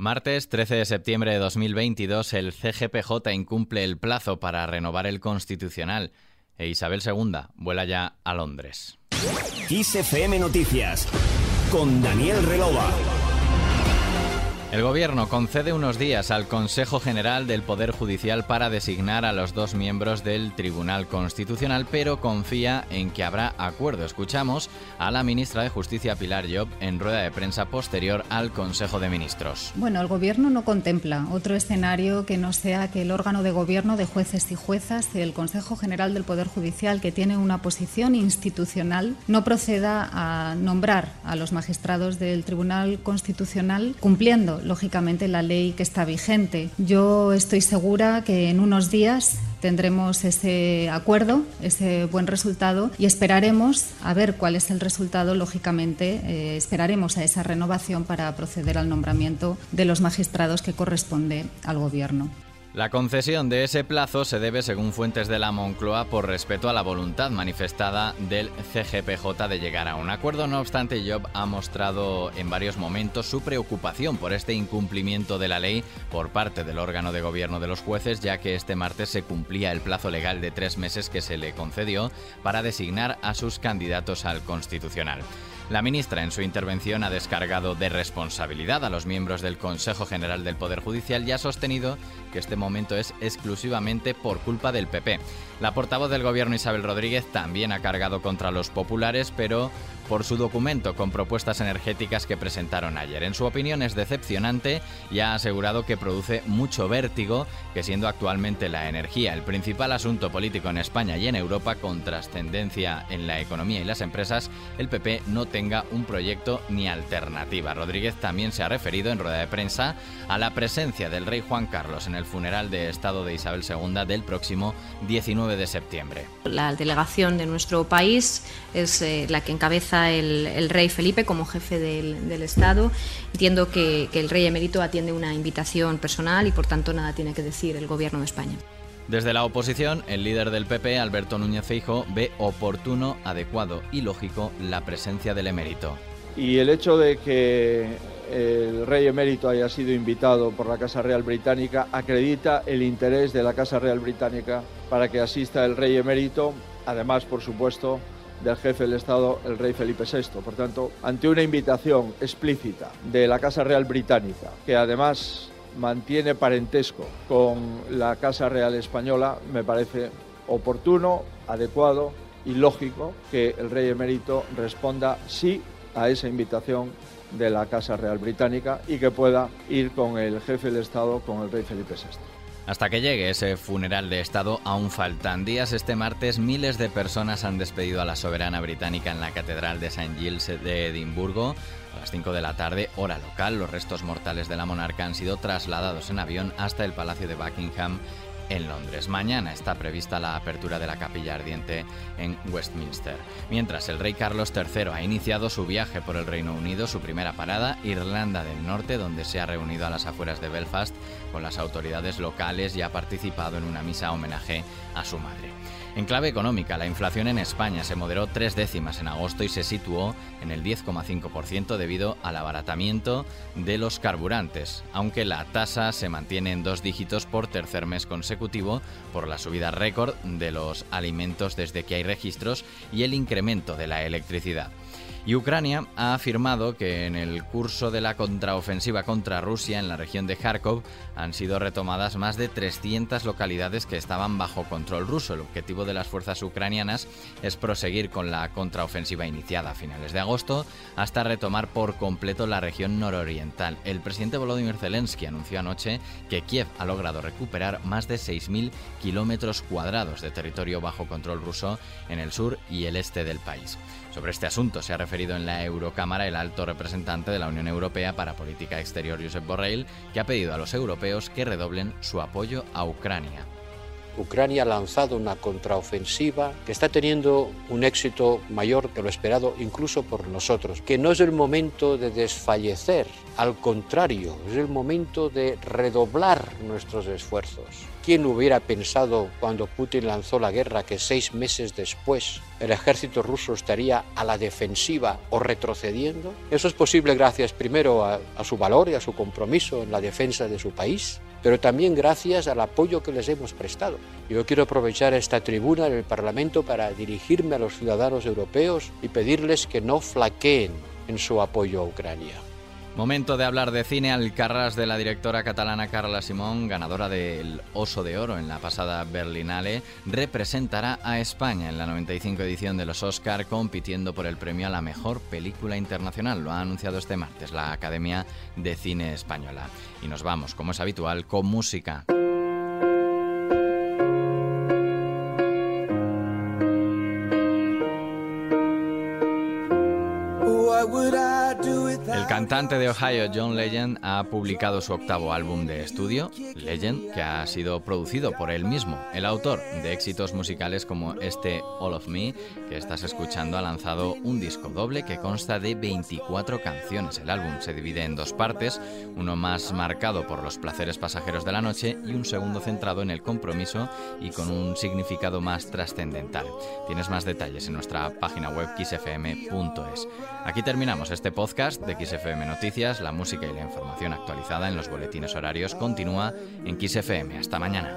Martes 13 de septiembre de 2022, el CGPJ incumple el plazo para renovar el Constitucional e Isabel II vuela ya a Londres. Noticias con Daniel Relova. El Gobierno concede unos días al Consejo General del Poder Judicial para designar a los dos miembros del Tribunal Constitucional, pero confía en que habrá acuerdo. Escuchamos a la ministra de Justicia Pilar Job en rueda de prensa posterior al Consejo de Ministros. Bueno, el Gobierno no contempla otro escenario que no sea que el órgano de gobierno de jueces y juezas, el Consejo General del Poder Judicial, que tiene una posición institucional, no proceda a nombrar a los magistrados del Tribunal Constitucional cumpliendo lógicamente, la ley que está vigente. Yo estoy segura que en unos días tendremos ese acuerdo, ese buen resultado y esperaremos a ver cuál es el resultado. Lógicamente, eh, esperaremos a esa renovación para proceder al nombramiento de los magistrados que corresponde al Gobierno. La concesión de ese plazo se debe, según fuentes de la Moncloa, por respeto a la voluntad manifestada del CGPJ de llegar a un acuerdo. No obstante, Job ha mostrado en varios momentos su preocupación por este incumplimiento de la ley por parte del órgano de gobierno de los jueces, ya que este martes se cumplía el plazo legal de tres meses que se le concedió para designar a sus candidatos al Constitucional. La ministra en su intervención ha descargado de responsabilidad a los miembros del Consejo General del Poder Judicial y ha sostenido que este momento es exclusivamente por culpa del PP. La portavoz del gobierno Isabel Rodríguez también ha cargado contra los populares, pero por su documento con propuestas energéticas que presentaron ayer. En su opinión es decepcionante y ha asegurado que produce mucho vértigo que siendo actualmente la energía el principal asunto político en España y en Europa con trascendencia en la economía y las empresas, el PP no tenga un proyecto ni alternativa. Rodríguez también se ha referido en rueda de prensa a la presencia del rey Juan Carlos en el funeral de Estado de Isabel II del próximo 19 de septiembre. La delegación de nuestro país es eh, la que encabeza el, rey Felipe como jefe del, Estado. Entiendo que, que el rey emérito atiende una invitación personal y por tanto nada tiene que decir el gobierno de España. Desde la oposición, el líder del PP, Alberto Núñez Feijo, ve oportuno, adecuado y lógico la presencia del emérito. Y el hecho de que el rey emérito haya sido invitado por la Casa Real Británica acredita el interés de la Casa Real Británica para que asista el rey emérito, además, por supuesto, del jefe del Estado, el rey Felipe VI. Por tanto, ante una invitación explícita de la Casa Real Británica, que además mantiene parentesco con la Casa Real Española, me parece oportuno, adecuado y lógico que el rey emérito responda sí a esa invitación de la Casa Real Británica y que pueda ir con el jefe del Estado, con el rey Felipe VI. Hasta que llegue ese funeral de Estado aún faltan días. Este martes miles de personas han despedido a la soberana británica en la Catedral de St. Giles de Edimburgo. A las 5 de la tarde, hora local, los restos mortales de la monarca han sido trasladados en avión hasta el Palacio de Buckingham en Londres. Mañana está prevista la apertura de la capilla ardiente en Westminster. Mientras el rey Carlos III ha iniciado su viaje por el Reino Unido, su primera parada, Irlanda del Norte, donde se ha reunido a las afueras de Belfast con las autoridades locales y ha participado en una misa homenaje a su madre. En clave económica, la inflación en España se moderó tres décimas en agosto y se situó en el 10,5% debido al abaratamiento de los carburantes, aunque la tasa se mantiene en dos dígitos por tercer mes consecutivo por la subida récord de los alimentos desde que hay registros y el incremento de la electricidad. Y Ucrania ha afirmado que en el curso de la contraofensiva contra Rusia en la región de Kharkov han sido retomadas más de 300 localidades que estaban bajo control ruso. El objetivo de las fuerzas ucranianas es proseguir con la contraofensiva iniciada a finales de agosto hasta retomar por completo la región nororiental. El presidente Volodymyr Zelensky anunció anoche que Kiev ha logrado recuperar más de 6.000 kilómetros cuadrados de territorio bajo control ruso en el sur y el este del país. Sobre este asunto se ha referido en la Eurocámara el alto representante de la Unión Europea para Política Exterior, Josep Borrell, que ha pedido a los europeos que redoblen su apoyo a Ucrania. Ucrania ha lanzado una contraofensiva que está teniendo un éxito mayor que lo esperado incluso por nosotros, que no es el momento de desfallecer, al contrario, es el momento de redoblar nuestros esfuerzos. ¿Quién hubiera pensado cuando Putin lanzó la guerra que seis meses después el ejército ruso estaría a la defensiva o retrocediendo? Eso es posible gracias primero a, a su valor y a su compromiso en la defensa de su país, pero también gracias al apoyo que les hemos prestado. Yo quiero aprovechar esta tribuna en el Parlamento para dirigirme a los ciudadanos europeos y pedirles que no flaqueen en su apoyo a Ucrania. Momento de hablar de cine al carras de la directora catalana Carla Simón, ganadora del Oso de Oro en la pasada Berlinale, representará a España en la 95 edición de los Oscar compitiendo por el premio a la mejor película internacional. Lo ha anunciado este martes la Academia de Cine Española. Y nos vamos, como es habitual, con música. El cantante de Ohio, John Legend, ha publicado su octavo álbum de estudio, Legend, que ha sido producido por él mismo. El autor de éxitos musicales como este All of Me, que estás escuchando, ha lanzado un disco doble que consta de 24 canciones. El álbum se divide en dos partes, uno más marcado por los placeres pasajeros de la noche y un segundo centrado en el compromiso y con un significado más trascendental. Tienes más detalles en nuestra página web xfm.es. Aquí terminamos este podcast de XFM Noticias, la música y la información actualizada en los boletines horarios continúa en XFM. Hasta mañana.